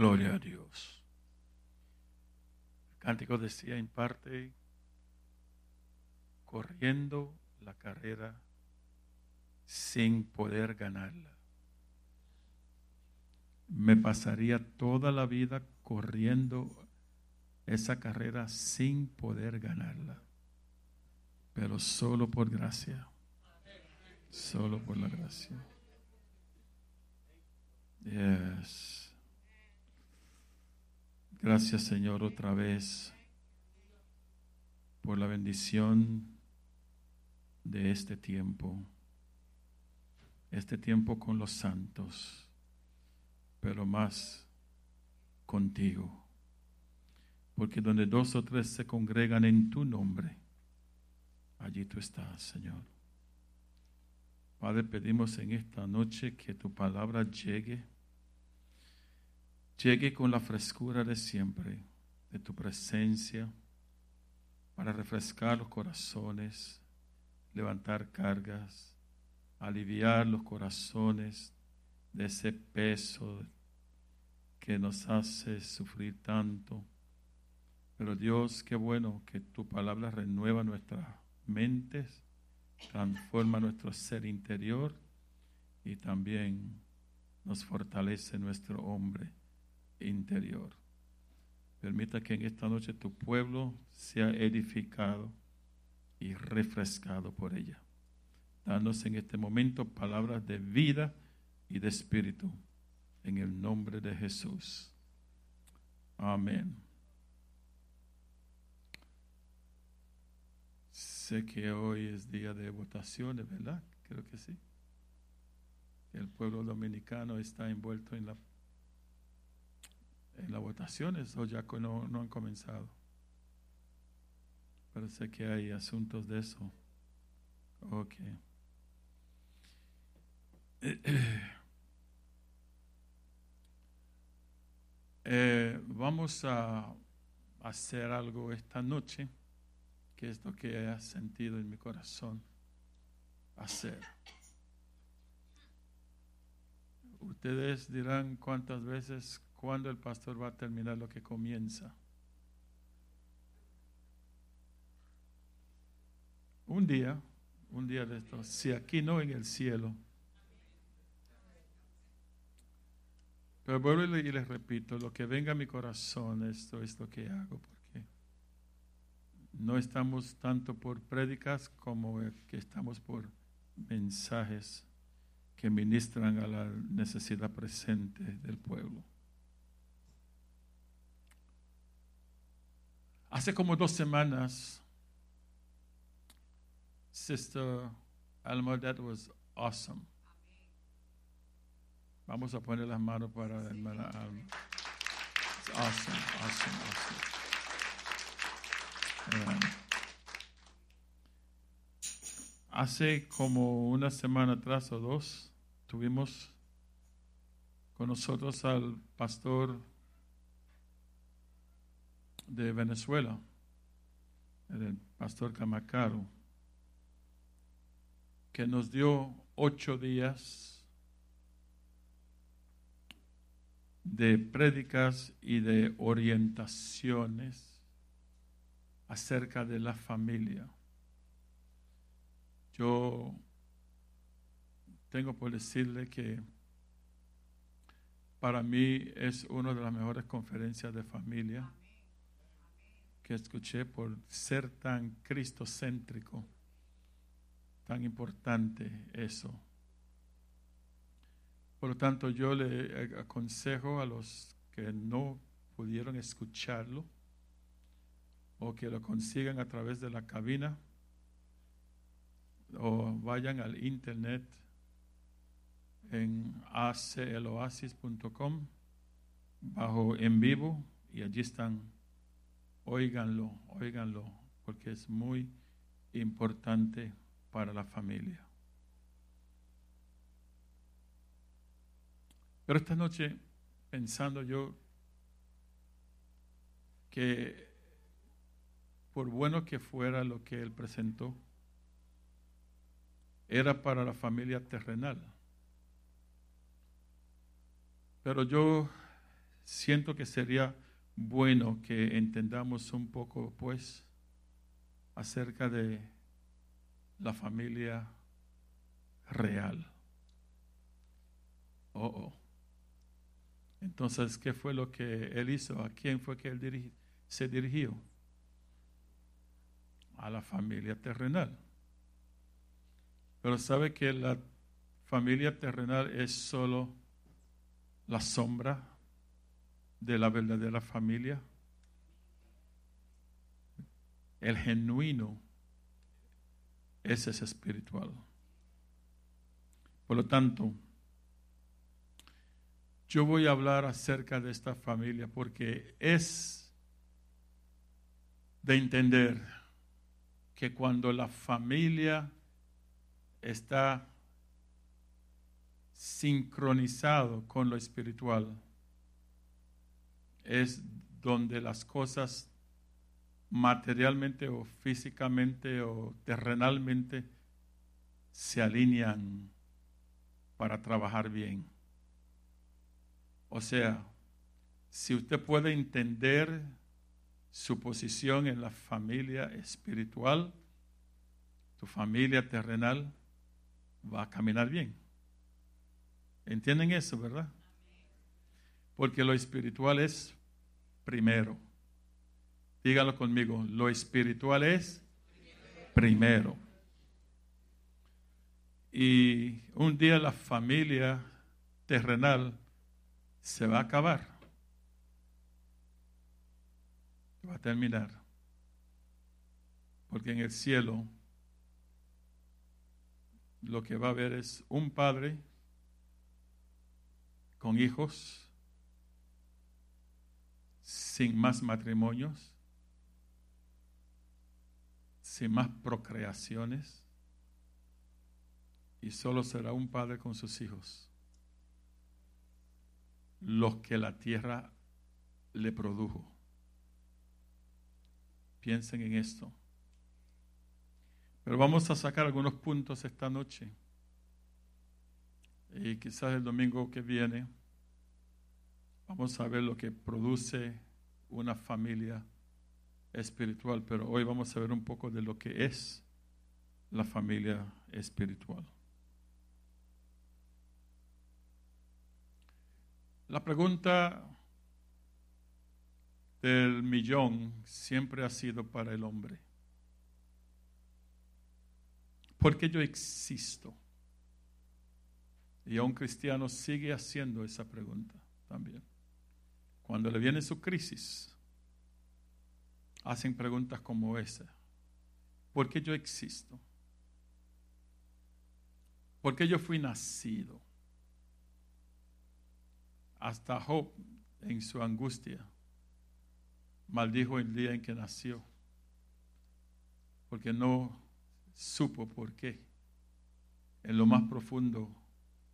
Gloria a Dios. El cántico decía en parte, corriendo la carrera sin poder ganarla. Me pasaría toda la vida corriendo esa carrera sin poder ganarla, pero solo por gracia, solo por la gracia. Yes. Gracias Señor otra vez por la bendición de este tiempo, este tiempo con los santos, pero más contigo. Porque donde dos o tres se congregan en tu nombre, allí tú estás, Señor. Padre, pedimos en esta noche que tu palabra llegue, llegue con la frescura de siempre, de tu presencia, para refrescar los corazones, levantar cargas, aliviar los corazones de ese peso que nos hace sufrir tanto. Pero Dios, qué bueno que tu palabra renueva nuestras mentes, transforma nuestro ser interior y también nos fortalece nuestro hombre interior. Permita que en esta noche tu pueblo sea edificado y refrescado por ella. Danos en este momento palabras de vida y de espíritu. En el nombre de Jesús. Amén. Sé que hoy es día de votaciones, ¿verdad? Creo que sí. El pueblo dominicano está envuelto en la en las votaciones o ya no, no han comenzado. Sé que hay asuntos de eso. Ok. Eh, vamos a hacer algo esta noche que es lo que he sentido en mi corazón hacer. Ustedes dirán cuántas veces, cuándo el pastor va a terminar lo que comienza. Un día, un día de estos, si aquí no en el cielo. Pero vuelvo y les repito, lo que venga a mi corazón, esto es lo que hago no estamos tanto por prédicas como que estamos por mensajes que ministran a la necesidad presente del pueblo. Hace como dos semanas, Sister Alma, that was awesome. Vamos a poner las manos para hermana Alma. It's awesome, awesome, awesome. Hace como una semana atrás o dos tuvimos con nosotros al pastor de Venezuela, el pastor Camacaro, que nos dio ocho días de prédicas y de orientaciones acerca de la familia. Yo tengo por decirle que para mí es una de las mejores conferencias de familia que escuché por ser tan cristocéntrico, tan importante eso. Por lo tanto, yo le aconsejo a los que no pudieron escucharlo, o que lo consigan a través de la cabina o vayan al internet en acloasis.com bajo en vivo y allí están. Óiganlo, óiganlo, porque es muy importante para la familia. Pero esta noche, pensando yo que por bueno que fuera lo que él presentó, era para la familia terrenal. Pero yo siento que sería bueno que entendamos un poco, pues, acerca de la familia real. Oh, oh. Entonces, ¿qué fue lo que él hizo? ¿A quién fue que él se dirigió? A la familia terrenal. Pero sabe que la familia terrenal es solo la sombra de la verdadera familia. El genuino ese es espiritual. Por lo tanto, yo voy a hablar acerca de esta familia porque es de entender que cuando la familia está sincronizado con lo espiritual, es donde las cosas materialmente o físicamente o terrenalmente se alinean para trabajar bien. O sea, si usted puede entender su posición en la familia espiritual, tu familia terrenal va a caminar bien. ¿Entienden eso, verdad? Porque lo espiritual es primero. Dígalo conmigo, lo espiritual es primero. Y un día la familia terrenal se va a acabar. Va a terminar. Porque en el cielo lo que va a haber es un padre con hijos, sin más matrimonios, sin más procreaciones, y solo será un padre con sus hijos, los que la tierra le produjo. Piensen en esto. Pero vamos a sacar algunos puntos esta noche. Y quizás el domingo que viene vamos a ver lo que produce una familia espiritual, pero hoy vamos a ver un poco de lo que es la familia espiritual. La pregunta del millón siempre ha sido para el hombre. ¿Por qué yo existo? Y a un cristiano sigue haciendo esa pregunta también. Cuando le viene su crisis, hacen preguntas como esa. ¿Por qué yo existo? ¿Por qué yo fui nacido? Hasta Job, en su angustia, maldijo el día en que nació, porque no supo por qué. En lo más profundo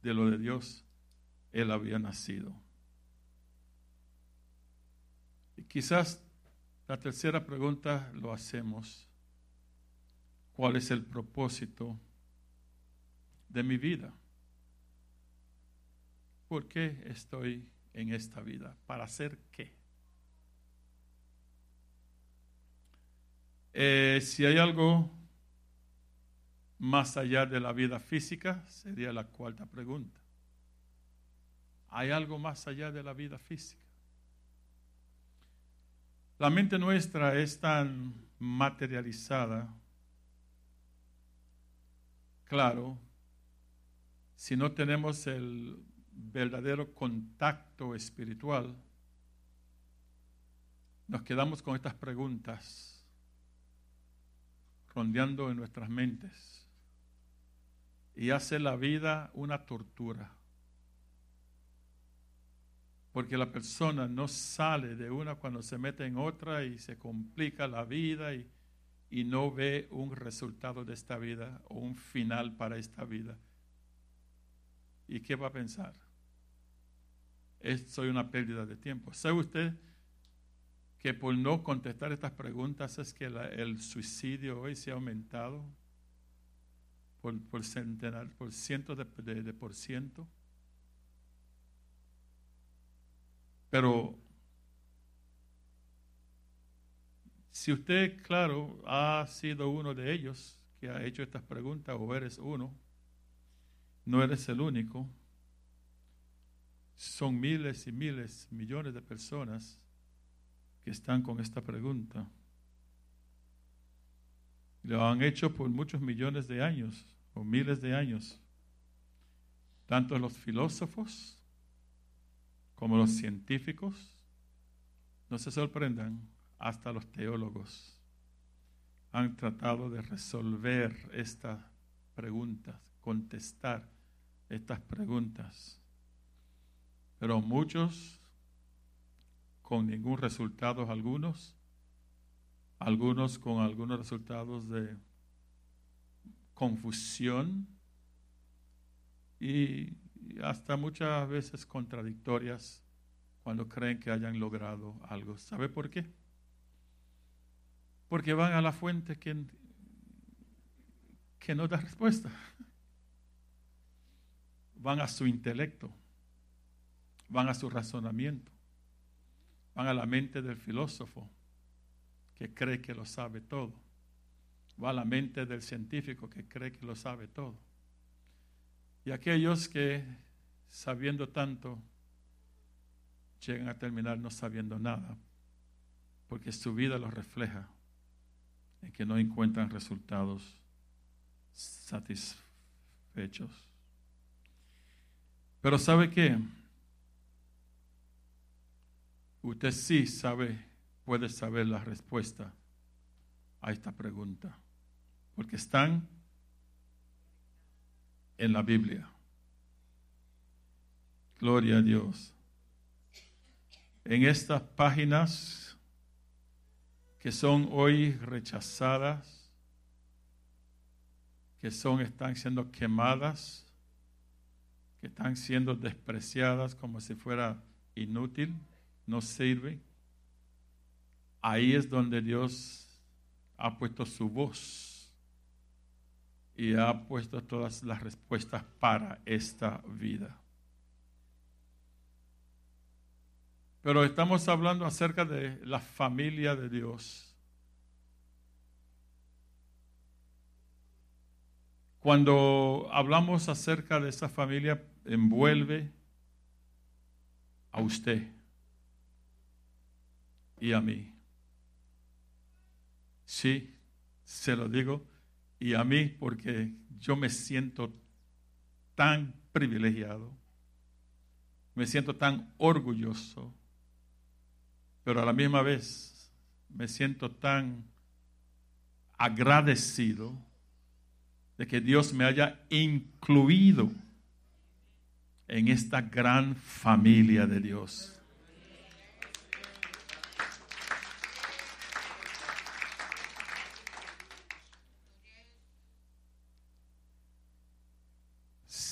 de lo de Dios, él había nacido. Y quizás la tercera pregunta lo hacemos. ¿Cuál es el propósito de mi vida? ¿Por qué estoy en esta vida? ¿Para hacer qué? Eh, si hay algo más allá de la vida física, sería la cuarta pregunta. ¿Hay algo más allá de la vida física? La mente nuestra es tan materializada, claro, si no tenemos el verdadero contacto espiritual, nos quedamos con estas preguntas rondeando en nuestras mentes. Y hace la vida una tortura porque la persona no sale de una cuando se mete en otra y se complica la vida y, no ve un resultado de esta vida o un final para esta vida. ¿Y qué va a pensar? Es, soy una pérdida de tiempo. ¿Sabe usted que por no contestar estas preguntas es que el suicidio hoy se ha aumentado por, por, centenar, por cientos de por ciento? Pero si usted, claro, ha sido uno de ellos que ha hecho estas preguntas o eres uno, no eres el único. Son miles y miles, millones de personas que están con esta pregunta. Lo han hecho por muchos millones de años o miles de años. Tanto los filósofos como los científicos, no se sorprendan, hasta los teólogos han tratado de resolver estas preguntas, contestar estas preguntas. Pero muchos con ningún resultado algunos, algunos con algunos resultados de confusión y hasta muchas veces contradictorias cuando creen que hayan logrado algo. ¿Sabe por qué? Porque van a la fuente que, que no da respuesta. Van a su intelecto, van a su razonamiento van a la mente del filósofo que cree que lo sabe todo. Va a la mente del científico que cree que lo sabe todo. Y aquellos que, sabiendo tanto, llegan a terminar no sabiendo nada, porque su vida lo refleja en que no encuentran resultados satisfechos. Pero ¿sabe qué? usted sí sabe, puede saber la respuesta a esta pregunta, porque están en la Biblia. Gloria a Dios. En estas páginas que son hoy rechazadas, que son están siendo quemadas, que están siendo despreciadas como si fuera inútil no sirve, ahí es donde Dios ha puesto su voz y ha puesto todas las respuestas para esta vida. Pero estamos hablando acerca de la familia de Dios. Cuando hablamos acerca de esa familia, envuelve a usted y a mí. Sí, se lo digo, y a mí porque yo me siento tan privilegiado, me siento tan orgulloso, pero a la misma vez me siento tan agradecido de que Dios me haya incluido en esta gran familia de Dios.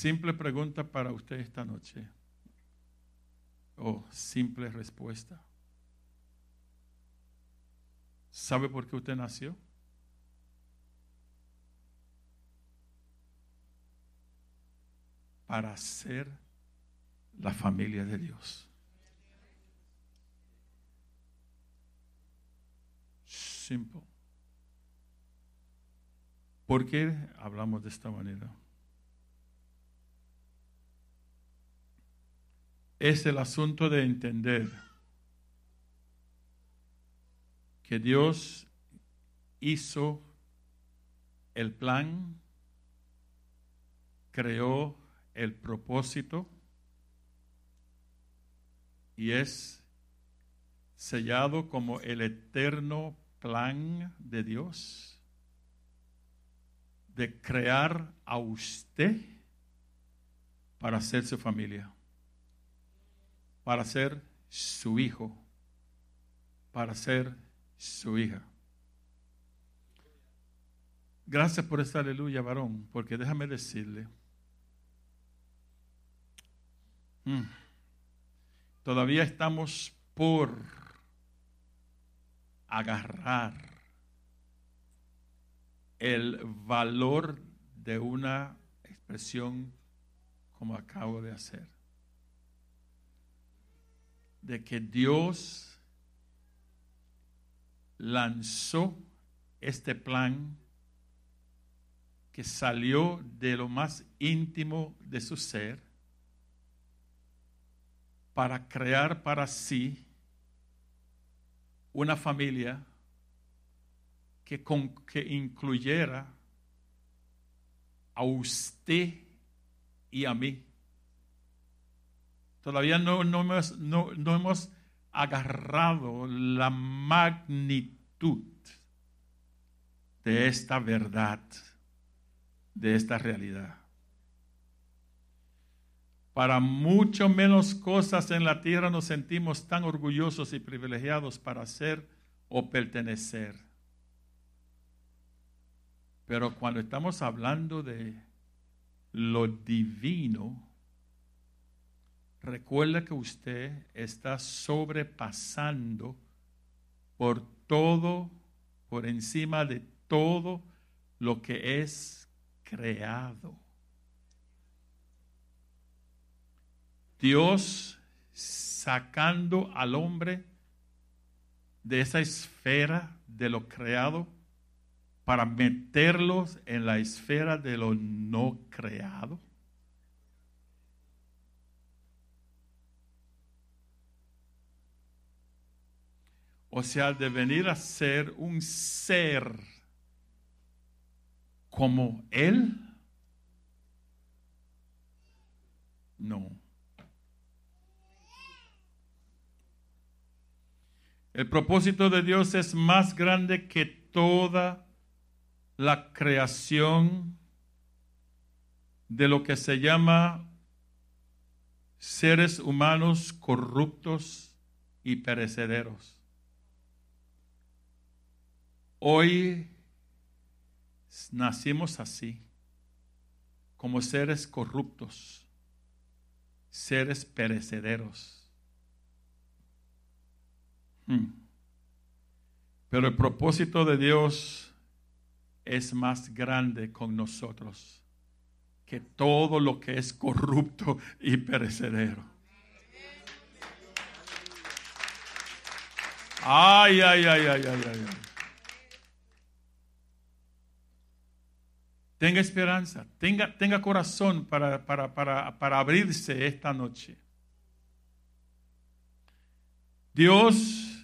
Simple pregunta para usted esta noche. O simple respuesta. ¿Sabe por qué usted nació? Para ser la familia de Dios. Simple. ¿Por qué hablamos de esta manera? Es el asunto de entender que Dios hizo el plan, creó el propósito y es sellado como el eterno plan de Dios de crear a usted para ser su familia para ser su hijo, para ser su hija. Gracias por esta aleluya, varón, porque déjame decirle, mm, todavía estamos por agarrar el valor de una expresión como acabo de hacer. De que Dios lanzó este plan que salió de lo más íntimo de su ser para crear para sí una familia que, que incluyera a usted y a mí. Todavía no, no, hemos, no, no hemos agarrado la magnitud de esta verdad, de esta realidad. Para mucho menos cosas en la tierra nos sentimos tan orgullosos y privilegiados para ser o pertenecer. Pero cuando estamos hablando de lo divino, recuerda que usted está sobrepasando por todo, por encima de todo lo que es creado. Dios sacando al hombre de esa esfera de lo creado para meterlos en la esfera de lo no creado. O sea, de venir a ser un ser como Él. No. El propósito de Dios es más grande que toda la creación de lo que se llama seres humanos corruptos y perecederos. Hoy nacimos así, como seres corruptos, seres perecederos. Hmm. Pero el propósito de Dios es más grande con nosotros que todo lo que es corrupto y perecedero. Ay, ay, ay, ay, ay, ay. Tenga esperanza, tenga, tenga corazón para, para, para, para abrirse esta noche. Dios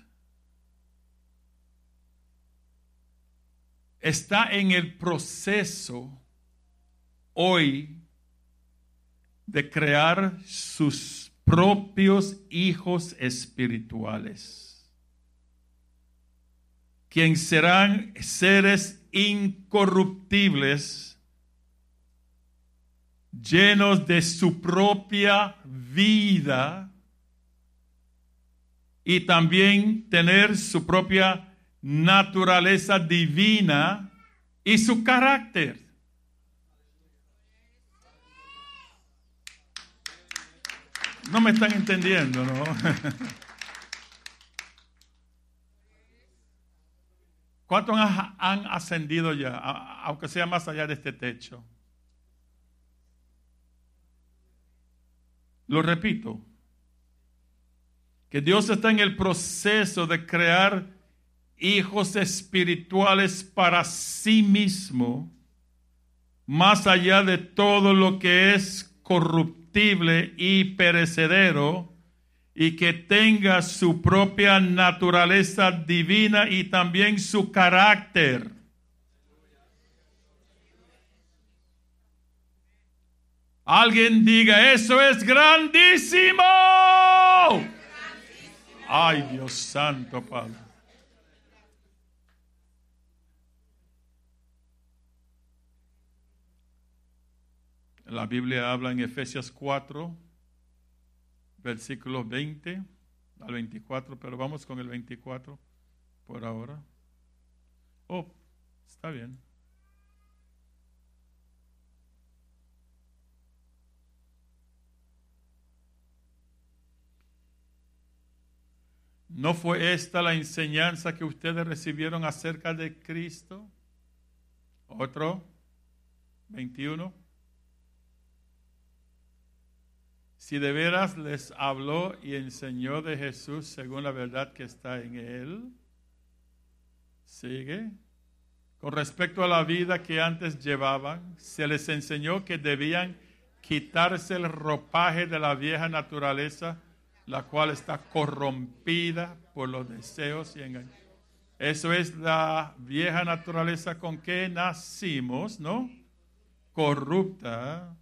está en el proceso hoy de crear sus propios hijos espirituales, quienes serán seres incorruptibles, llenos de su propia vida y también tener su propia naturaleza divina y su carácter. No me están entendiendo, ¿no? ¿Cuántos han ascendido ya, aunque sea más allá de este techo? Lo repito, que Dios está en el proceso de crear hijos espirituales para sí mismo, más allá de todo lo que es corruptible y perecedero, y que tenga su propia naturaleza divina y también su carácter. Alguien diga, eso es grandísimo. Ay, Dios santo, Padre. La Biblia habla en Efesios 4, versículos 20 al 24, pero vamos con el 24 por ahora. Oh, está bien. ¿No fue esta la enseñanza que ustedes recibieron acerca de Cristo? Otro, 21. Si de veras les habló y enseñó de Jesús según la verdad que está en él. Sigue. Con respecto a la vida que antes llevaban, se les enseñó que debían quitarse el ropaje de la vieja naturaleza, la cual está corrompida por los deseos y engaños. Eso es la vieja naturaleza con que nacimos, ¿no? Corrupta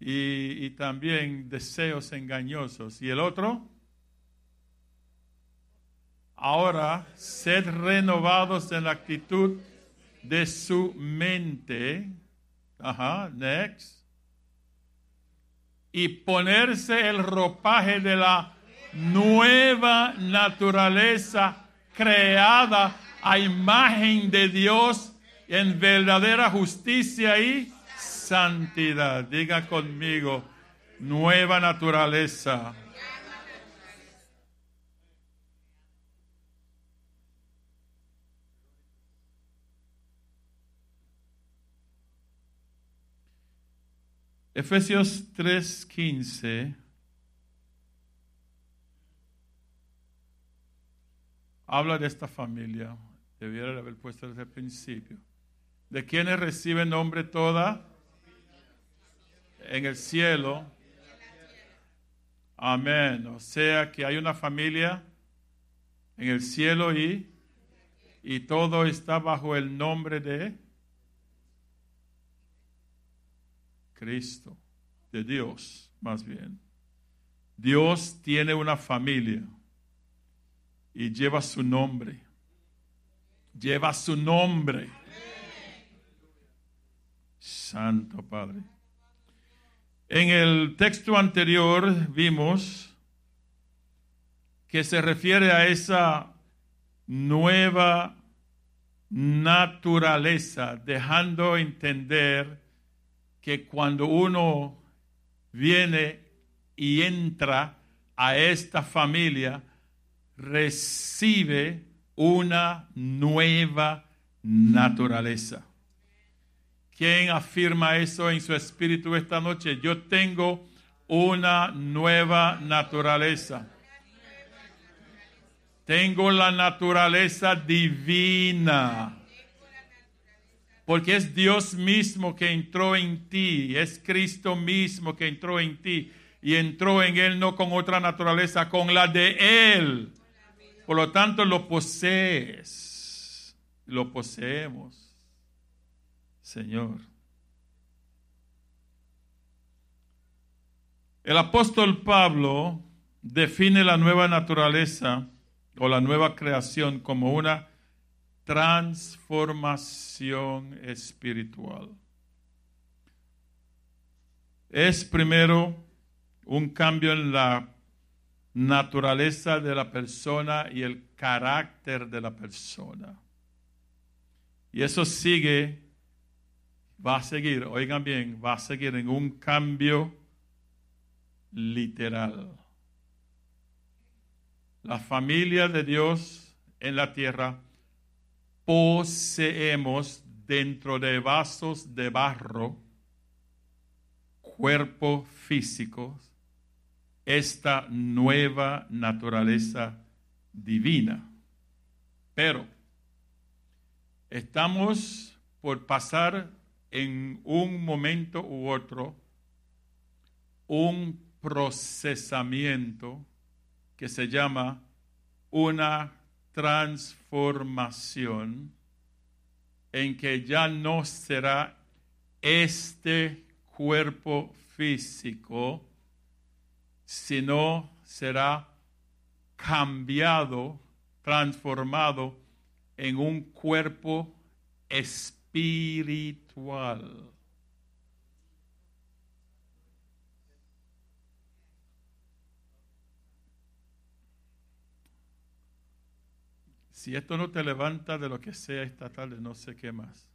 y, también deseos engañosos. ¿Y el otro? Ahora, sed renovados en la actitud de su mente. Ajá, next. Y ponerse el ropaje de la nueva naturaleza creada a imagen de Dios en verdadera justicia y santidad. Diga conmigo, nueva naturaleza. Efesios 3:15 habla de esta familia. Debiera haber puesto desde el principio. De quienes recibe nombre toda en el cielo. Amén. O sea que hay una familia en el cielo y, y todo está bajo el nombre de Cristo, de Dios, más bien. Dios tiene una familia y lleva su nombre. Lleva su nombre. Santo Padre. En el texto anterior vimos que se refiere a esa nueva naturaleza, dejando entender que cuando uno viene y entra a esta familia, recibe una nueva naturaleza. ¿Quién afirma eso en su espíritu esta noche? Yo tengo una nueva naturaleza. Tengo la naturaleza divina. Porque es Dios mismo que entró en ti, es Cristo mismo que entró en ti y entró en Él no con otra naturaleza, con la de Él. Por lo tanto, lo posees, lo poseemos. Señor. El apóstol Pablo define la nueva naturaleza o la nueva creación como una transformación espiritual. Es primero un cambio en la naturaleza de la persona y el carácter de la persona. Y eso sigue va a seguir, oigan bien, va a seguir en un cambio literal. La familia de Dios en la tierra poseemos dentro de vasos de barro, cuerpo físico, esta nueva naturaleza divina. Pero estamos por pasar en un momento u otro un procesamiento que se llama una transformación en que ya no será este cuerpo físico, sino será cambiado, transformado en un cuerpo espiritual si esto no te levanta de lo que sea esta tarde, no sé qué más.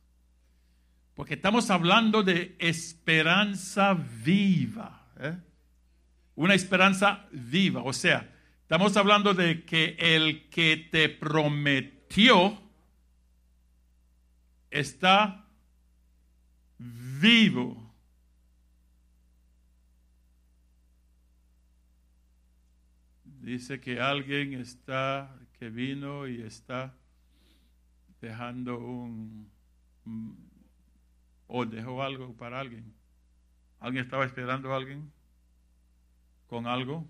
Porque estamos hablando de esperanza viva. ¿eh? Una esperanza viva. O sea, estamos hablando de que el que te prometió está vivo. Dice que alguien está, que vino y está dejando un, o dejó algo para alguien. ¿Alguien estaba esperando a alguien con algo?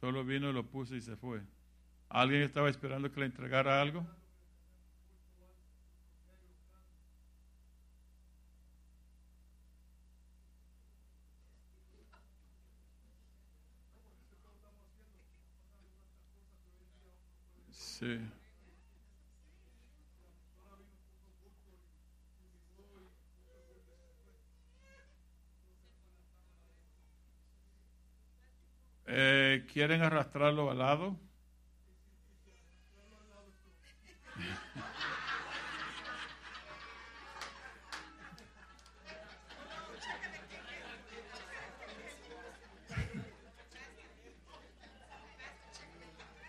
Solo vino, lo puso y se fue. ¿Alguien estaba esperando que le entregara algo? Sí. ¿Quieren arrastrarlo al lado?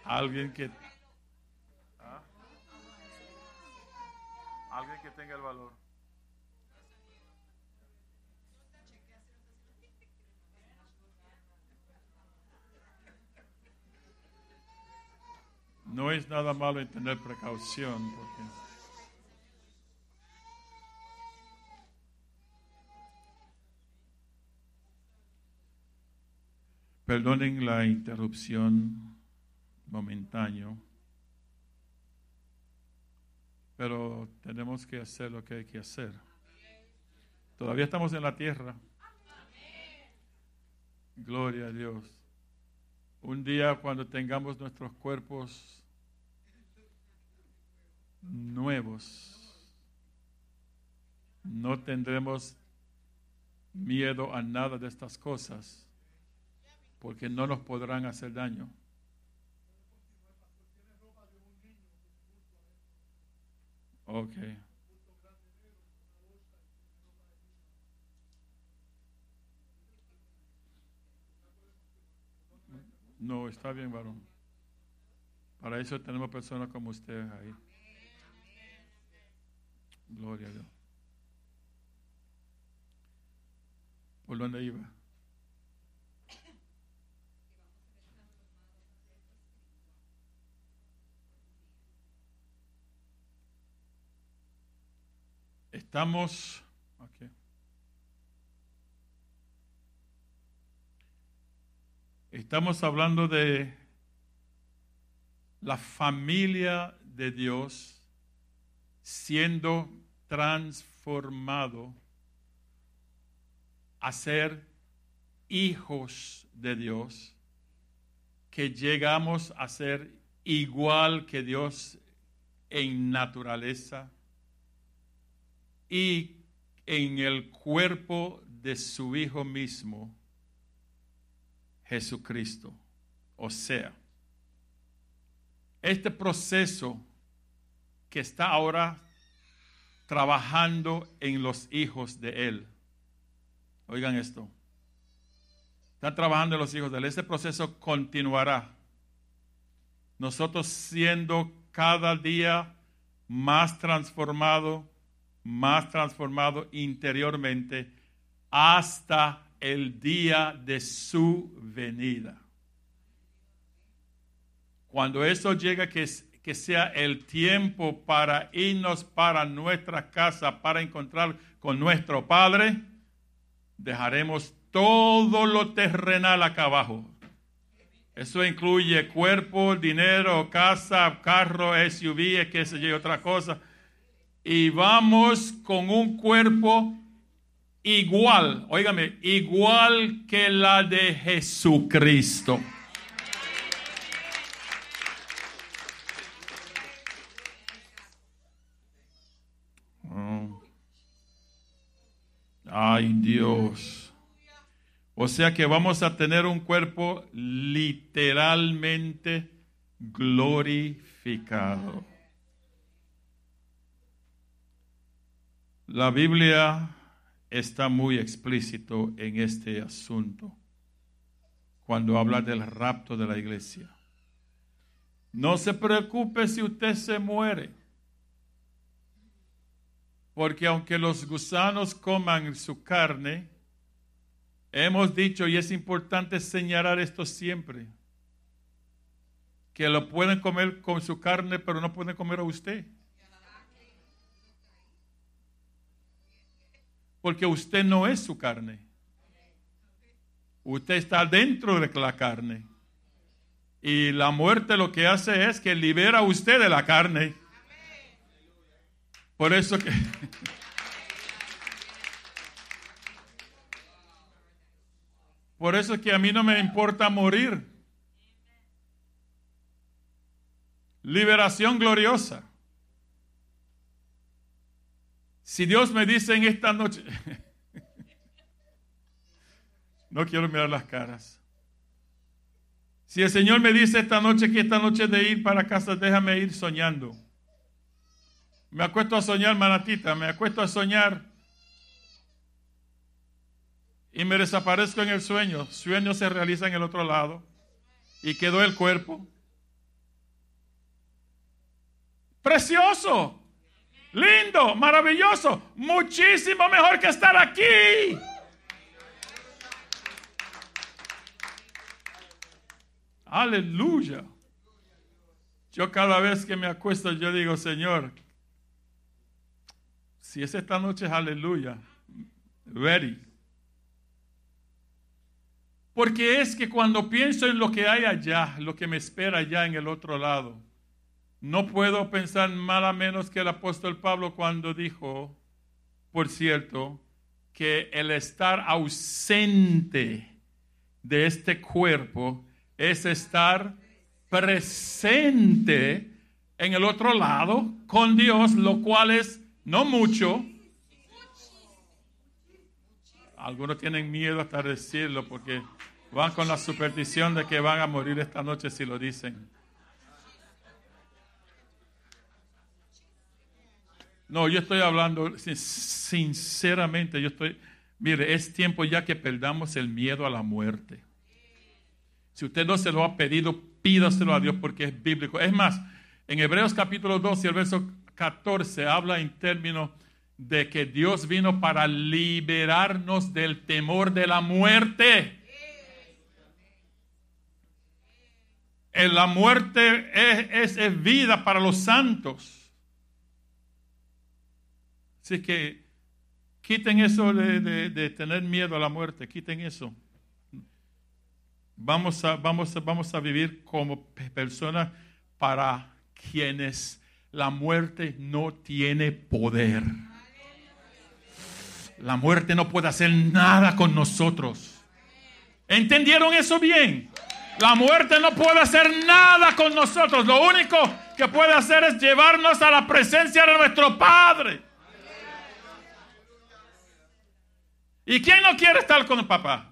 Alguien que Alguien que tenga el valor. No es nada malo en tener precaución porque Perdonen la interrupción momentánea. Pero tenemos que hacer lo que hay que hacer. Todavía estamos en la tierra. Gloria a Dios. Un día cuando tengamos nuestros cuerpos nuevos, no tendremos miedo a nada de estas cosas, porque no nos podrán hacer daño. Ok. No, está bien, varón. Para eso tenemos personas como usted ahí. Gloria a Dios. ¿Por dónde iba? Estamos Estamos hablando de la familia de Dios siendo transformado a ser hijos de Dios, que llegamos a ser igual que Dios en naturaleza, y en el cuerpo de su Hijo mismo, Jesucristo. O sea, este proceso que está ahora trabajando en los hijos de Él. Oigan esto. Está trabajando en los hijos de Él. Este proceso continuará. Nosotros siendo cada día más transformados más transformado interiormente hasta el día de su venida. Cuando eso llega, que, que sea el tiempo para irnos para nuestra casa, para encontrar con nuestro Padre, dejaremos todo lo terrenal acá abajo. Eso incluye cuerpo, dinero, casa, carro, SUV, qué sé yo, otra cosa y vamos con un cuerpo igual, óigame, igual que la de Jesucristo. Oh. Ay Dios. O sea que vamos a tener un cuerpo literalmente glorificado. La Biblia está muy explícito en este asunto cuando habla del rapto de la iglesia. No se preocupe si usted se muere. Porque aunque los gusanos coman su carne, hemos dicho, y es importante señalar esto siempre, que lo pueden comer con su carne, pero no pueden comer a usted. Porque usted no es su carne. Usted está dentro de la carne. Y la muerte lo que hace es que libera a usted de la carne. Por eso que... Por eso es que a mí no me importa morir. Liberación gloriosa. Si Dios me dice en esta noche, no quiero mirar las caras. Si el Señor me dice esta noche que esta noche de ir para casa, déjame ir soñando. Me acuesto a soñar, manatita, me acuesto a soñar y me desaparezco en el sueño. Sueño se realiza en el otro lado y quedó el cuerpo. Precioso, lindo, maravilloso, muchísimo mejor que estar aquí. Aleluya. Yo cada vez que me acuesto, yo digo, Señor, si es esta noche, aleluya, ready. Porque es que cuando pienso en lo que hay allá, lo que me espera allá en el otro lado, no puedo pensar a menos que el apóstol Pablo cuando dijo, por cierto, que el estar ausente de este cuerpo es estar presente en el otro lado con Dios, lo cual es no mucho. Algunos tienen miedo hasta decirlo porque van con la superstición de que van a morir esta noche si lo dicen. No, yo estoy hablando sinceramente, yo estoy, mire, es tiempo ya que perdamos el miedo a la muerte. Si usted no se lo ha pedido, pídaselo a Dios porque es bíblico. Es más, en Hebreos capítulo 12, el verso 14, habla en términos de que Dios vino para liberarnos del temor de la muerte. La muerte es, vida para los santos. Así que quiten eso de, tener miedo a la muerte, quiten eso. Vamos a, vamos a vivir como personas para quienes la muerte no tiene poder. La muerte no puede hacer nada con nosotros. ¿Entendieron eso bien? La muerte no puede hacer nada con nosotros. Lo único que puede hacer es llevarnos a la presencia de nuestro Padre. ¿Y quién no quiere estar con el papá?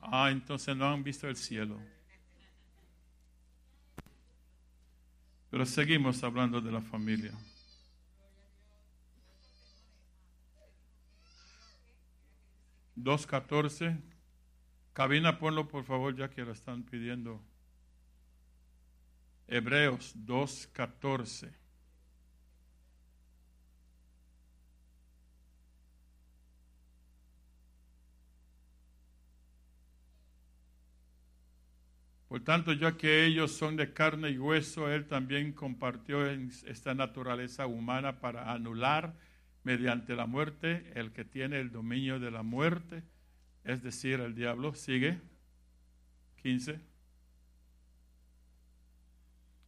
Ah, entonces no han visto el cielo. Pero seguimos hablando de la familia. Dos catorce. Cabina, ponlo por favor, ya que lo están pidiendo. Hebreos 2.14. Por tanto, ya que ellos son de carne y hueso, Él también compartió esta naturaleza humana para anular mediante la muerte el que tiene el dominio de la muerte, es decir, el diablo. Sigue. 15.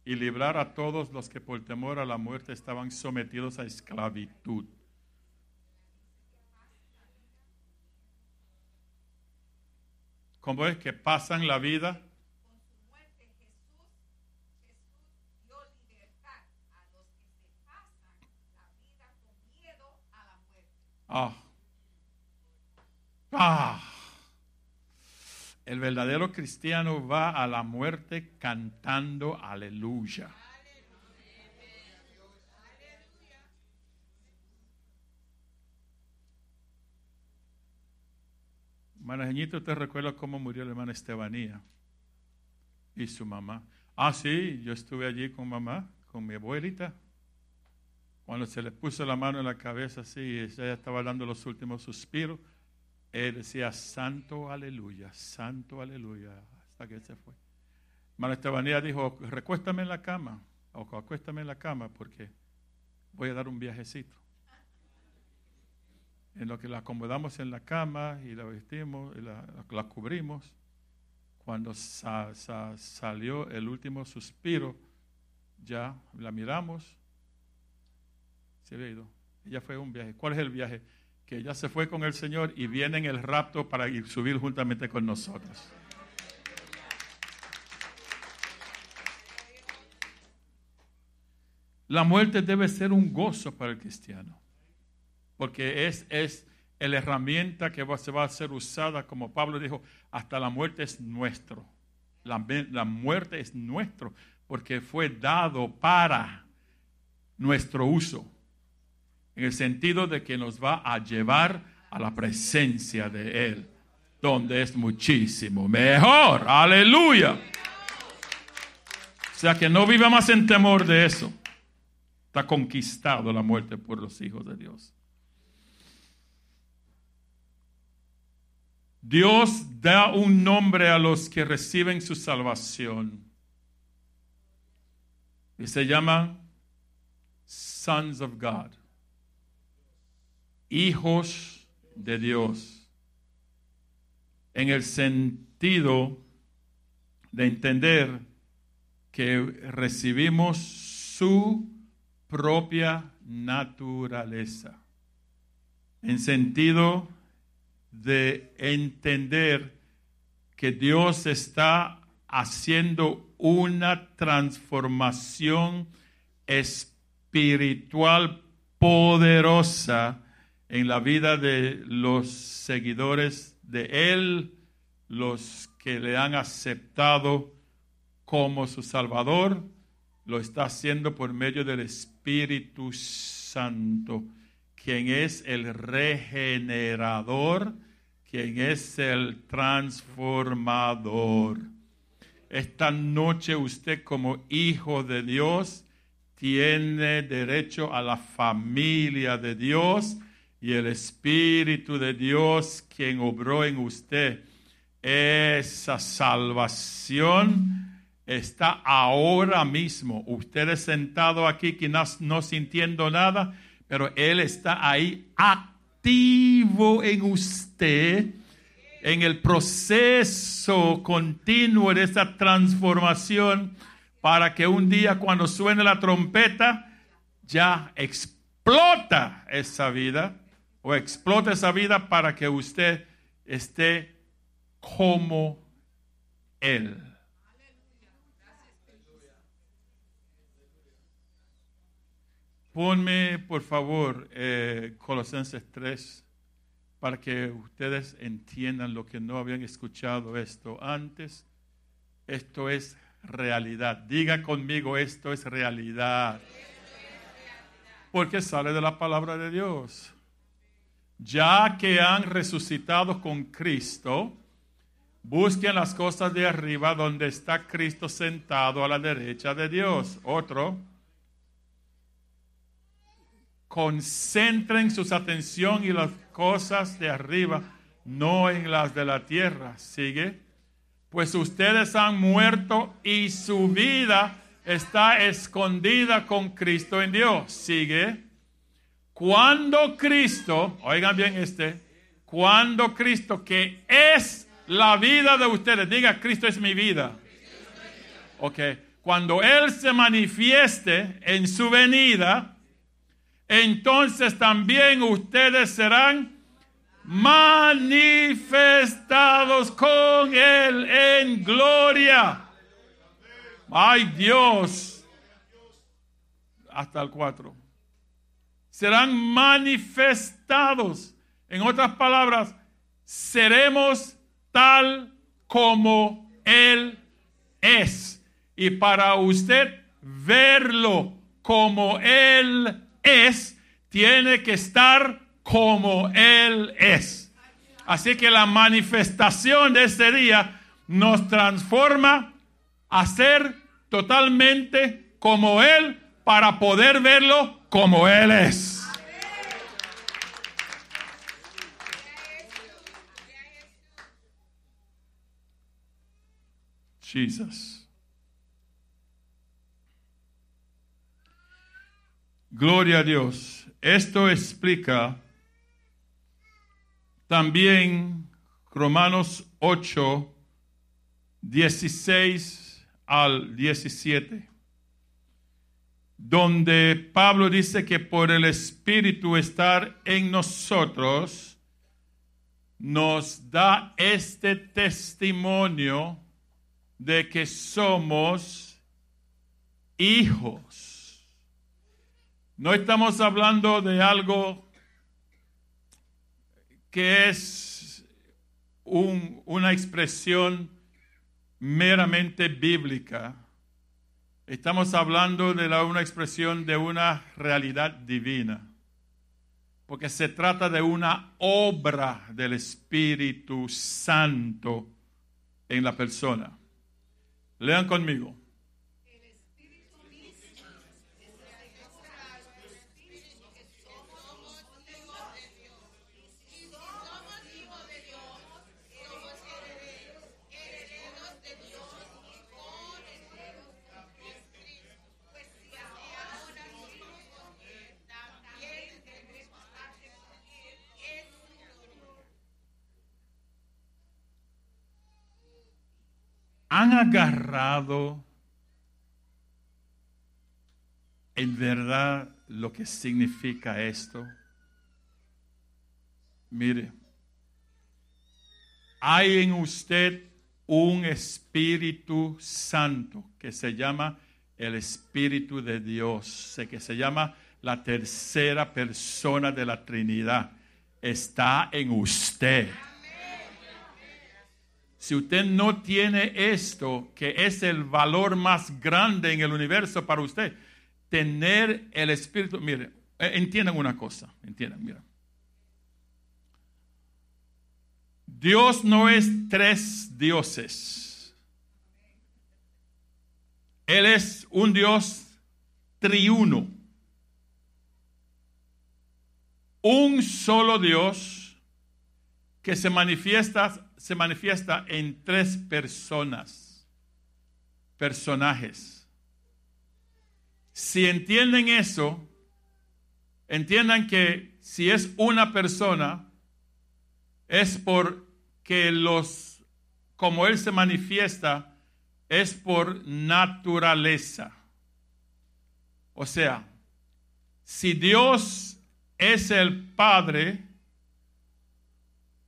Y librar a todos los que por temor a la muerte estaban sometidos a esclavitud. ¿Cómo es que pasan la vida? Ah. Ah. El verdadero cristiano va a la muerte cantando aleluya. Manajeñito, ¿usted recuerda cómo murió la hermana Estebanía y su mamá? Ah, sí, yo estuve allí con mamá, con mi abuelita. Cuando se le puso la mano en la cabeza así y ella estaba dando los últimos suspiros, él decía, santo aleluya, santo aleluya, hasta que se fue. Hermano Estebanía dijo, recuéstame en la cama, o acuéstame en la cama porque voy a dar un viajecito. En lo que la acomodamos en la cama y la vestimos, la cubrimos, cuando salió el último suspiro, ya la miramos, se había ido. Ella fue un viaje. ¿Cuál es el viaje? Que ella se fue con el Señor y viene en el rapto para ir subir juntamente con nosotros. La muerte debe ser un gozo para el cristiano, porque es, es la herramienta que se va a ser usada, como Pablo dijo, hasta la muerte es nuestro. La, la muerte es nuestro, porque fue dado para nuestro uso, en el sentido de que nos va a llevar a la presencia de Él, donde es muchísimo mejor. Aleluya. O sea que no viva más en temor de eso. Está conquistado la muerte por los hijos de Dios. Dios da un nombre a los que reciben su salvación. Y se llama sons of God. Hijos de Dios. En el sentido de entender que recibimos su propia naturaleza. En sentido de entender que Dios está haciendo una transformación espiritual poderosa en la vida de los seguidores de Él, los que le han aceptado como su Salvador, lo está haciendo por medio del Espíritu Santo, quien es el regenerador, quien es el transformador. Esta noche usted como hijo de Dios tiene derecho a la familia de Dios y el Espíritu de Dios quien obró en usted esa salvación está ahora mismo. Usted es sentado aquí quizás no sintiendo nada, pero Él está ahí activo en usted, en el proceso continuo de esa transformación, para que un día cuando suene la trompeta, ya explota esa vida, o explota esa vida para que usted esté como Él. Ponme, por favor, eh, Colosenses 3, para que ustedes entiendan lo que no habían escuchado esto antes. Esto es realidad. Diga conmigo, esto es realidad. Porque sale de la palabra de Dios. Ya que han resucitado con Cristo, busquen las cosas de arriba donde está Cristo sentado a la derecha de Dios. Otro concentren sus atención y las cosas de arriba, no en las de la tierra. Sigue. Pues ustedes han muerto y su vida está escondida con Cristo en Dios. Sigue. Cuando Cristo, oigan bien este, cuando Cristo, que es la vida de ustedes, diga, Cristo es mi vida. Ok, cuando Él se manifieste en su venida, entonces también ustedes serán manifestados con Él en gloria. Ay Dios. Hasta el 4. Serán manifestados. En otras palabras, seremos tal como Él es. Y para usted verlo como Él es, tiene que estar como Él es. Así que la manifestación de este día nos transforma a ser totalmente como Él para poder verlo como Él es. Gloria a Dios. Esto explica también Romanos 8, 16 al 17, donde Pablo dice que por el Espíritu estar en nosotros, nos da este testimonio de que somos hijos. No estamos hablando de algo que es una expresión meramente bíblica. Estamos hablando de una expresión de una realidad divina, porque se trata de una obra del Espíritu Santo en la persona. Lean conmigo. Agarrado en verdad lo que significa esto. Mire, hay en usted un Espíritu Santo que se llama el Espíritu de Dios, que se llama la tercera persona de la Trinidad. Está en usted. Si usted no tiene esto, que es el valor más grande en el universo para usted, tener el Espíritu, mire, eh, entiendan una cosa, entiendan, mira. Dios no es tres dioses. Él es un Dios triuno. Un solo Dios que se manifiesta se manifiesta en tres personas, personajes. Si entienden eso, entiendan que si es una persona, es porque los, como Él se manifiesta, es por naturaleza. O sea, si Dios es el Padre,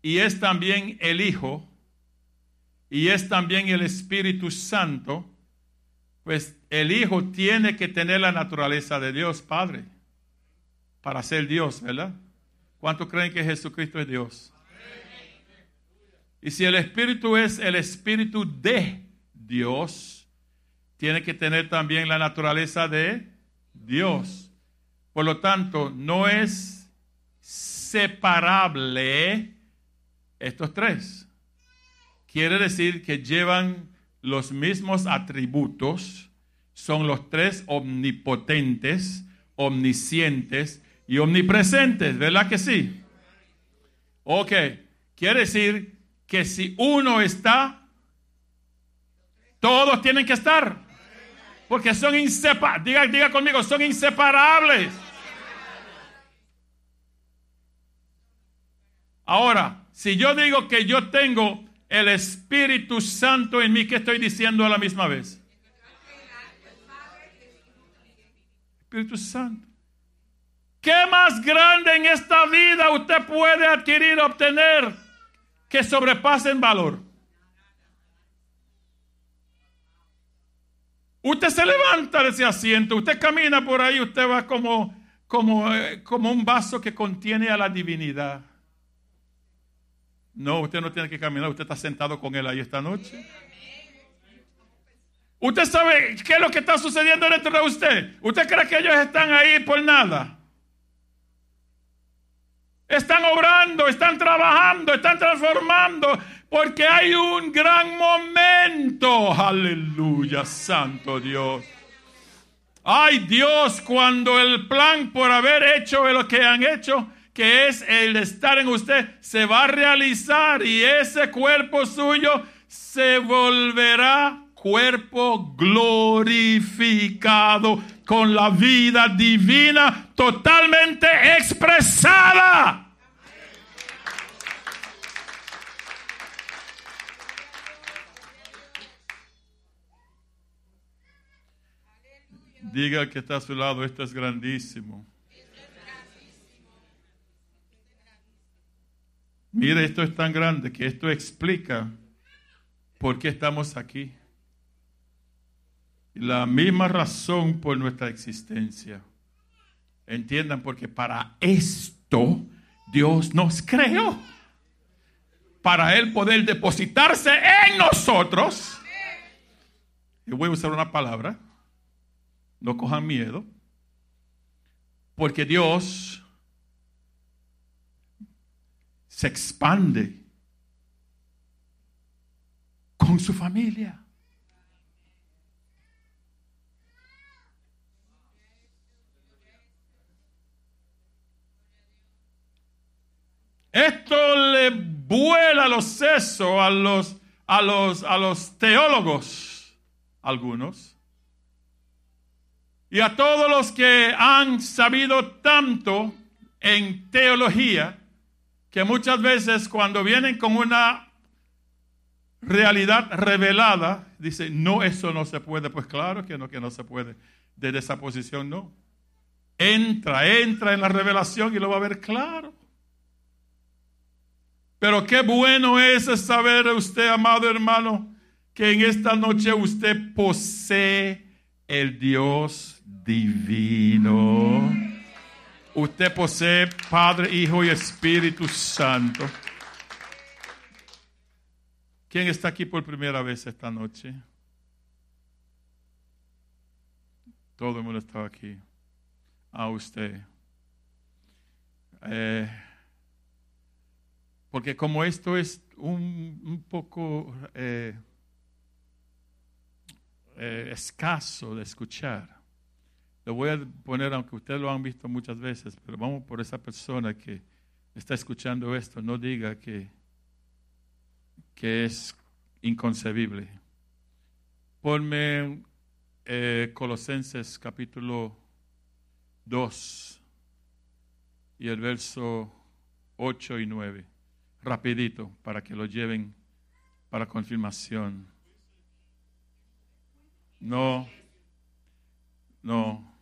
y es también el Hijo y es también el Espíritu Santo, pues el Hijo tiene que tener la naturaleza de Dios Padre para ser Dios, ¿verdad? ¿Cuántos creen que Jesucristo es Dios? Y si el Espíritu es el Espíritu de Dios, tiene que tener también la naturaleza de Dios. Por lo tanto, no es separable estos tres. Quiere decir que llevan los mismos atributos, son los tres omnipotentes, omniscientes y omnipresentes, ¿verdad que sí? Ok, quiere decir que si uno está, todos tienen que estar. Porque son inseparables. Diga, diga conmigo, son inseparables. Ahora, si yo digo que yo tengo el Espíritu Santo en mí, ¿qué estoy diciendo a la misma vez? Espíritu Santo. ¿Qué más grande en esta vida usted puede adquirir, obtener, que sobrepase en valor? Usted se levanta de ese asiento, usted camina por ahí, usted va como, como, eh, como un vaso que contiene a la divinidad. No, usted no tiene que caminar, usted está sentado con él ahí esta noche. Usted sabe qué es lo que está sucediendo dentro de usted. ¿Usted cree que ellos están ahí por nada? Están obrando, están trabajando, están transformando, porque hay un gran momento. Aleluya, Santo Dios. Ay Dios, cuando el plan por haber hecho lo que han hecho, que es el estar en usted, se va a realizar y ese cuerpo suyo se volverá cuerpo glorificado con la vida divina totalmente expresada. Diga que está a su lado, esto es grandísimo. Mire, esto es tan grande que esto explica por qué estamos aquí. La misma razón por nuestra existencia. Entiendan, porque para esto Dios nos creó. Para Él poder depositarse en nosotros. Y voy a usar una palabra no cojan miedo, porque Dios se expande con su familia. Esto le vuela los sesos a los, a los, a los teólogos, algunos y a todos los que han sabido tanto en teología, que muchas veces cuando vienen con una realidad revelada, dicen, no, eso no se puede. Pues claro que no, que no se puede. Desde esa posición no. Entra, entra en la revelación y lo va a ver claro. Pero qué bueno es saber usted, amado hermano, que en esta noche usted posee el Dios divino. Usted posee Padre, Hijo y Espíritu Santo. ¿Quién está aquí por primera vez esta noche? Todo el mundo está aquí. A usted. Eh, porque como esto es un, poco eh, eh, escaso de escuchar, lo voy a poner, aunque ustedes lo han visto muchas veces, pero vamos por esa persona que está escuchando esto, no diga que, que es inconcebible. Ponme eh, Colosenses capítulo 2 y el verso 8 y 9, rapidito, para que lo lleven para confirmación. No, no.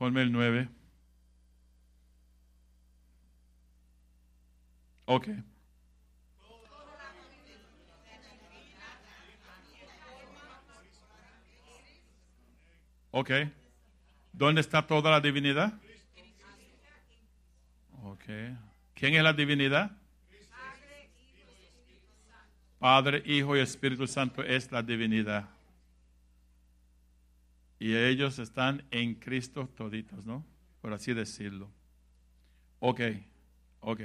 Ponme el 9. Ok. Ok. ¿Dónde está toda la divinidad? Ok. ¿Quién es la divinidad? Padre, Hijo y Espíritu Santo es la divinidad y ellos están en Cristo toditos, ¿no? Por así decirlo. Ok, ok.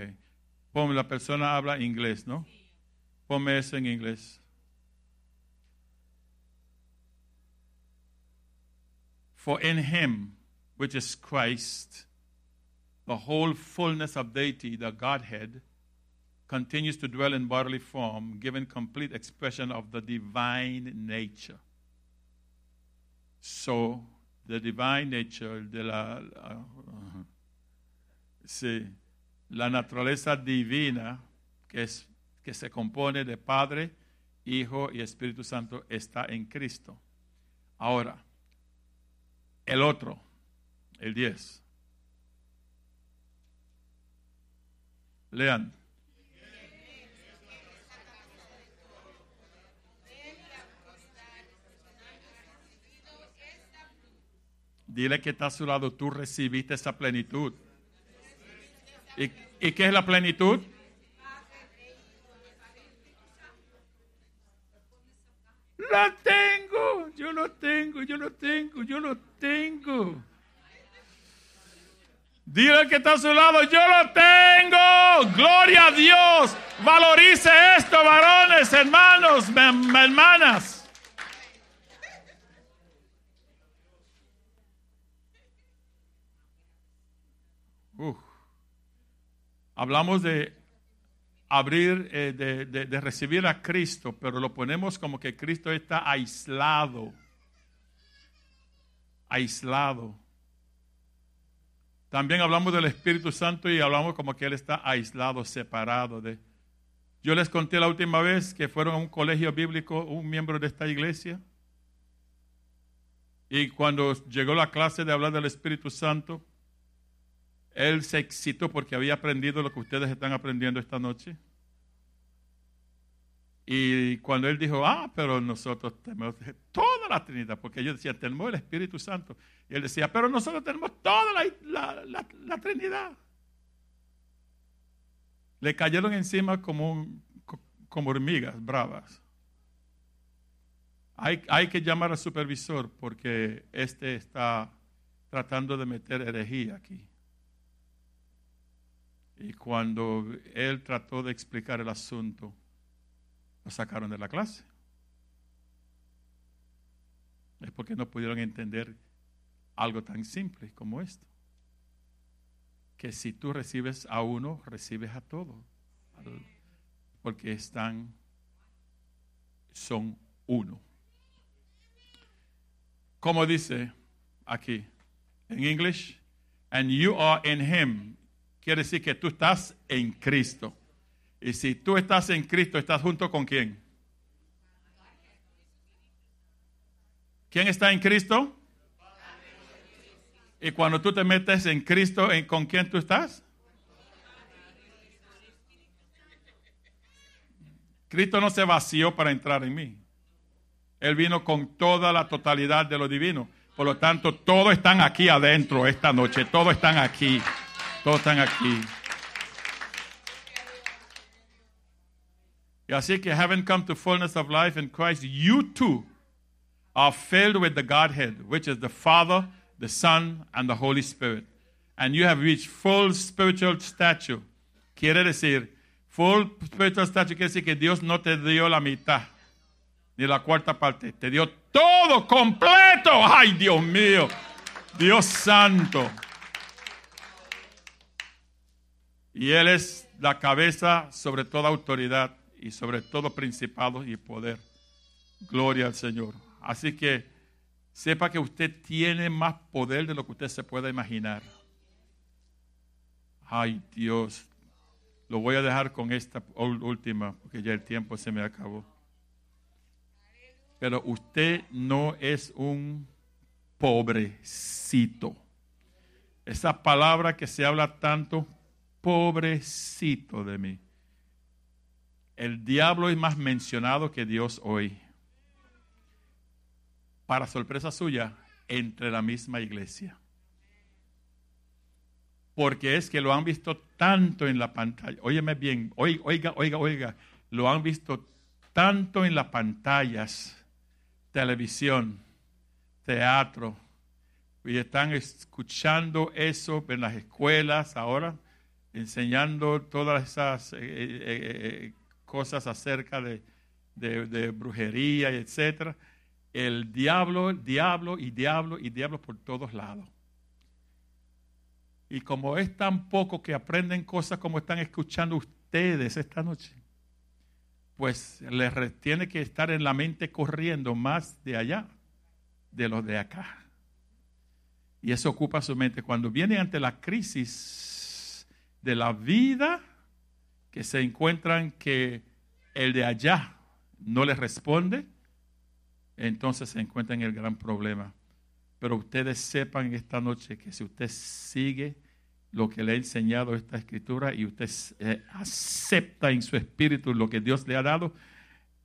Ponme, la persona habla inglés, ¿no? Ponme eso en inglés. For in him, which is Christ, the whole fullness of deity, the Godhead, continues to dwell in bodily form, giving complete expression of the divine nature. So, the divine nature, de la, sí, la naturaleza divina que, es, que se compone de Padre, Hijo y Espíritu Santo está en Cristo. Ahora, el otro, el 10. Lean. Dile que está a su lado, tú recibiste esa plenitud. ¿Y, ¿Y, qué es la plenitud? La tengo, yo lo tengo, yo lo tengo, yo lo tengo. Dile que está a su lado, yo lo tengo. Gloria a Dios. Valorice esto, varones, hermanos, hermanas. Hablamos de abrir, eh, de, de- de recibir a Cristo, pero lo ponemos como que Cristo está aislado. Aislado. También hablamos del Espíritu Santo y hablamos como que Él está aislado, separado de... Yo les conté la última vez que fueron a un colegio bíblico un miembro de esta iglesia. Y cuando llegó la clase de hablar del Espíritu Santo, él se excitó porque había aprendido lo que ustedes están aprendiendo esta noche. Y cuando él dijo, ah, pero nosotros tenemos toda la Trinidad, porque ellos decían, tenemos el Espíritu Santo. Y él decía, pero nosotros tenemos toda la, la- la- la Trinidad. Le cayeron encima como, como hormigas bravas. Hay, hay que llamar al supervisor porque este está tratando de meter herejía aquí. Y cuando él trató de explicar el asunto, lo sacaron de la clase. Es porque no pudieron entender algo tan simple como esto. Que si tú recibes a uno, recibes a todos. Porque están, son uno. Como dice aquí en English, and you are in him. Quiere decir que tú estás en Cristo. Y si tú estás en Cristo, ¿estás junto con quién? ¿Quién está en Cristo? Y cuando tú te metes en Cristo, ¿en- ¿con quién tú estás? Cristo no se vació para entrar en mí. Él vino con toda la totalidad de lo divino. Por lo tanto, todos están aquí adentro esta noche. Todos están aquí. Todos están aquí. Y así que having come to fullness of life in Christ, you too are filled with the Godhead, which is the Father, the Son, and the Holy Spirit. And you have reached full spiritual stature. Quiere decir, full spiritual stature quiere decir que Dios no te dio la mitad, ni la cuarta parte, te dio todo completo. Ay, Dios mío, Dios santo. Y Él es la cabeza sobre toda autoridad y sobre todo principado y poder. Gloria al Señor. Así que sepa que usted tiene más poder de lo que usted se pueda imaginar. Ay Dios, lo voy a dejar con esta última porque ya el tiempo se me acabó. Pero usted no es un pobrecito. Esa palabra que se habla tanto, pobrecito de mí. El diablo es más mencionado que Dios hoy. Para sorpresa suya, entre la misma iglesia. Porque es que lo han visto tanto en la pantalla. Óyeme bien, oiga, oiga, oiga. Lo han visto tanto en las pantallas, televisión, teatro. Y están escuchando eso en las escuelas ahora, enseñando todas esas eh, eh, eh, cosas acerca de, brujería, etcétera. El diablo, diablo y diablo y diablo por todos lados. Y como es tan poco que aprenden cosas como están escuchando ustedes esta noche, pues les tiene que estar en la mente corriendo más de allá de los de acá. Y eso ocupa su mente. Cuando viene ante la crisis de la vida, que se encuentran que el de allá no les responde, entonces se encuentran en el gran problema. Pero ustedes sepan esta noche que si usted sigue lo que le ha enseñado esta escritura y usted eh, acepta en su espíritu lo que Dios le ha dado,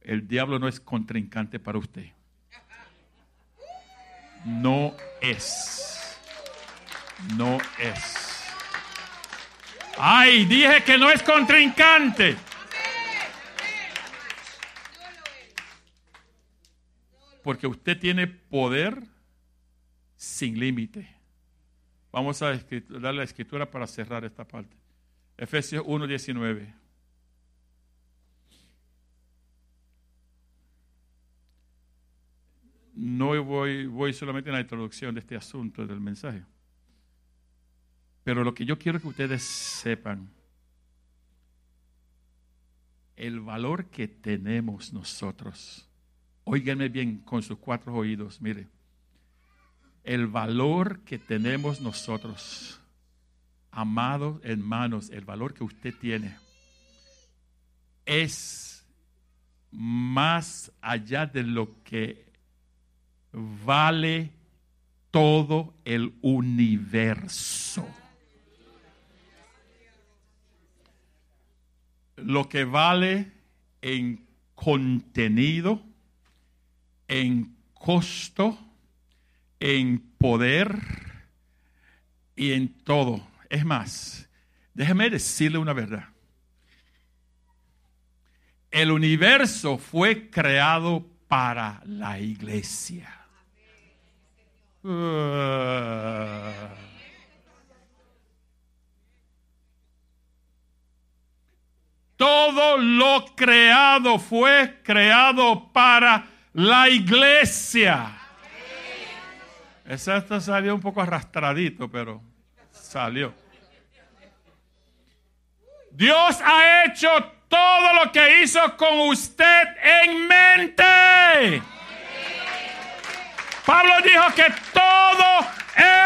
el diablo no es contrincante para usted. No es. No es. Ay, dije que no es contrincante. Porque usted tiene poder sin límite. Vamos a dar la escritura para cerrar esta parte. Efesios 1:19. No voy, voy solamente en la introducción de este asunto del mensaje. Pero lo que yo quiero que ustedes sepan, el valor que tenemos nosotros, óiganme bien con sus cuatro oídos, mire, el valor que tenemos nosotros, amados hermanos, el valor que usted tiene, es más allá de lo que vale todo el universo. Lo que vale en contenido, en costo, en poder y en todo. Es más, déjeme decirle una verdad. El universo fue creado para la iglesia. Ah. Todo lo creado fue creado para la iglesia. Exacto salió un poco arrastradito, pero salió. Dios ha hecho todo lo que hizo con usted en mente. Pablo dijo que todo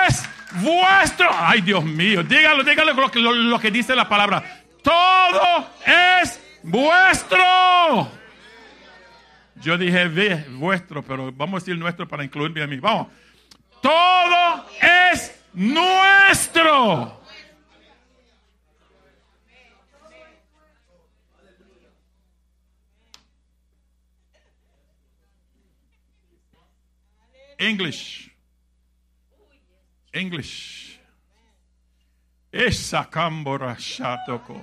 es vuestro. Ay, Dios mío, dígalo, dígalo lo que, lo que dice la palabra. Todo es vuestro. Yo dije vuestro, pero vamos a decir nuestro para incluirme a mí. Vamos. Todo es nuestro. English. English. Esa cambora shatoko.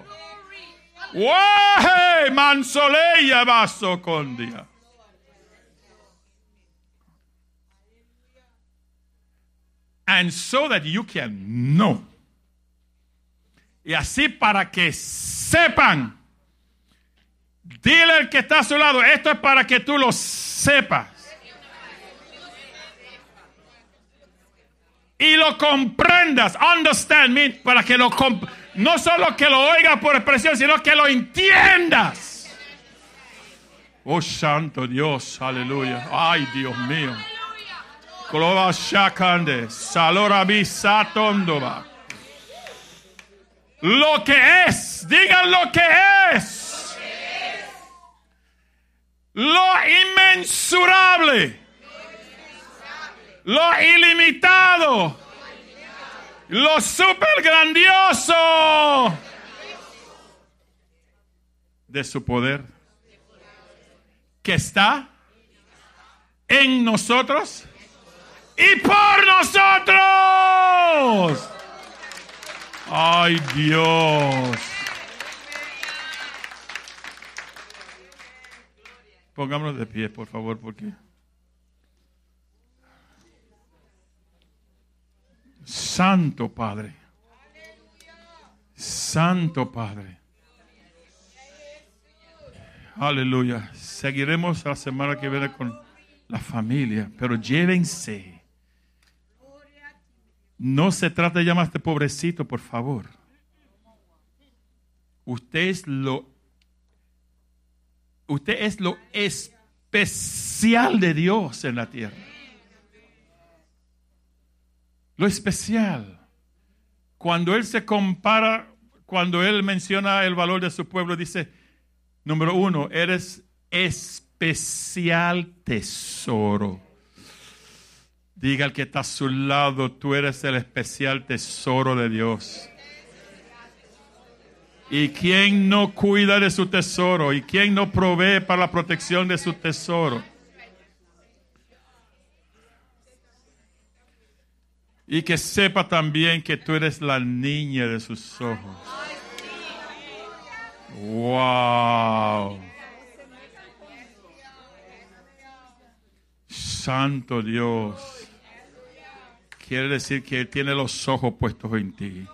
Wahe mansoleya baso condia. And so that you can know. Y así para que sepan. Dile al que está a su lado, esto es para que tú lo sepas. Y lo comprendas, understand me, para que lo no solo que lo oigas por expresión, sino que lo entiendas. Oh santo Dios, aleluya. Ay, Dios mío. Shakande, Salora Bisatondova. Lo que es, digan lo que es. Lo inmensurable lo ilimitado, lo super grandioso de su poder que está en nosotros y por nosotros. Ay Dios. Pongámonos de pie, por favor, porque... Santo Padre. Santo Padre. Aleluya. Seguiremos la semana que viene con la familia, pero llévense. No se trata de llamarse pobrecito, por favor. Usted es lo usted es lo especial de Dios en la tierra lo especial. Cuando Él se compara, cuando Él menciona el valor de su pueblo, dice, número uno, eres especial tesoro. Diga al que está a su lado, tú eres el especial tesoro de Dios. ¿Y quién no cuida de su tesoro? ¿Y quién no provee para la protección de su tesoro? Y que sepa también que tú eres la niña de sus ojos. Wow. Santo Dios. Quiere decir que Él tiene los ojos puestos en ti.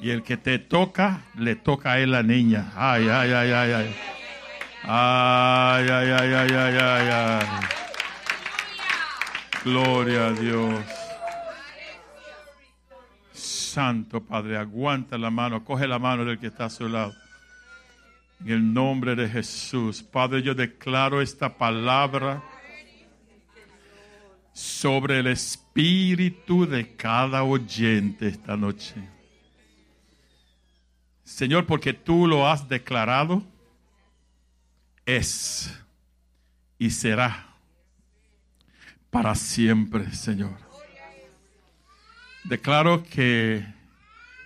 Y el que te toca, le toca a Él la niña. Ay, ay, ay, ay, ay. Ay, ay, ay, ay, ay, ay. Gloria a Dios. Santo, Padre, aguanta la mano, coge la mano del que está a su lado. En el nombre de Jesús, Padre, yo declaro esta palabra sobre el espíritu de cada oyente esta noche. Señor, porque tú lo has declarado, es y será para siempre, Señor. Declaro que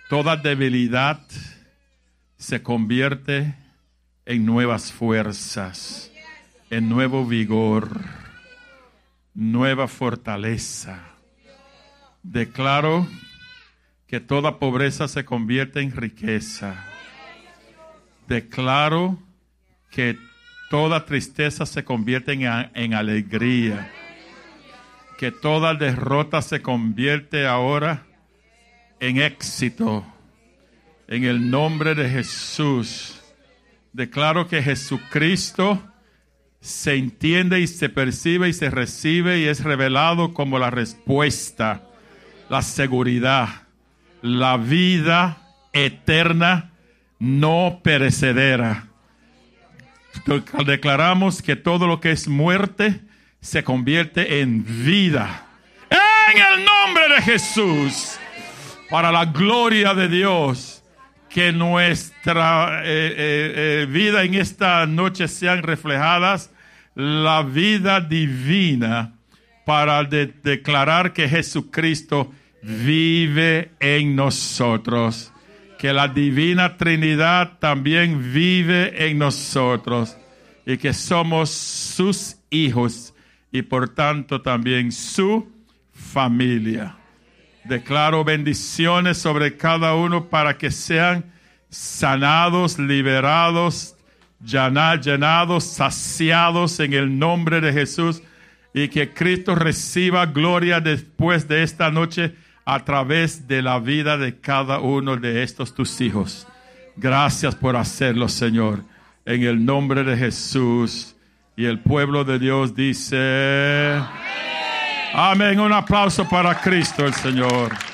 toda debilidad se convierte en nuevas fuerzas, en nuevo vigor nueva fortaleza. Declaro que toda pobreza se convierte en riqueza. Declaro que toda tristeza se convierte en, alegría. Que toda derrota se convierte ahora en éxito. En el nombre de Jesús. Declaro que Jesucristo se entiende y se percibe y se recibe y es revelado como la respuesta, la seguridad, la vida eterna, no perecedera. Declaramos que todo lo que es muerte se convierte en vida. En el nombre de Jesús, para la gloria de Dios, que nuestra eh, eh, eh, vida en esta noche sean reflejadas. La vida divina para declarar que Jesucristo vive en nosotros, que la divina Trinidad también vive en nosotros. Y que somos sus hijos y por tanto también su familia. Declaro bendiciones sobre cada uno para que sean sanados, liberados, llenados, saciados en el nombre de Jesús y que Cristo reciba gloria después de esta noche a través de la vida de cada uno de estos tus hijos. Gracias por hacerlo, Señor, en el nombre de Jesús. Y el pueblo de Dios dice, amén. Un aplauso para Cristo el Señor.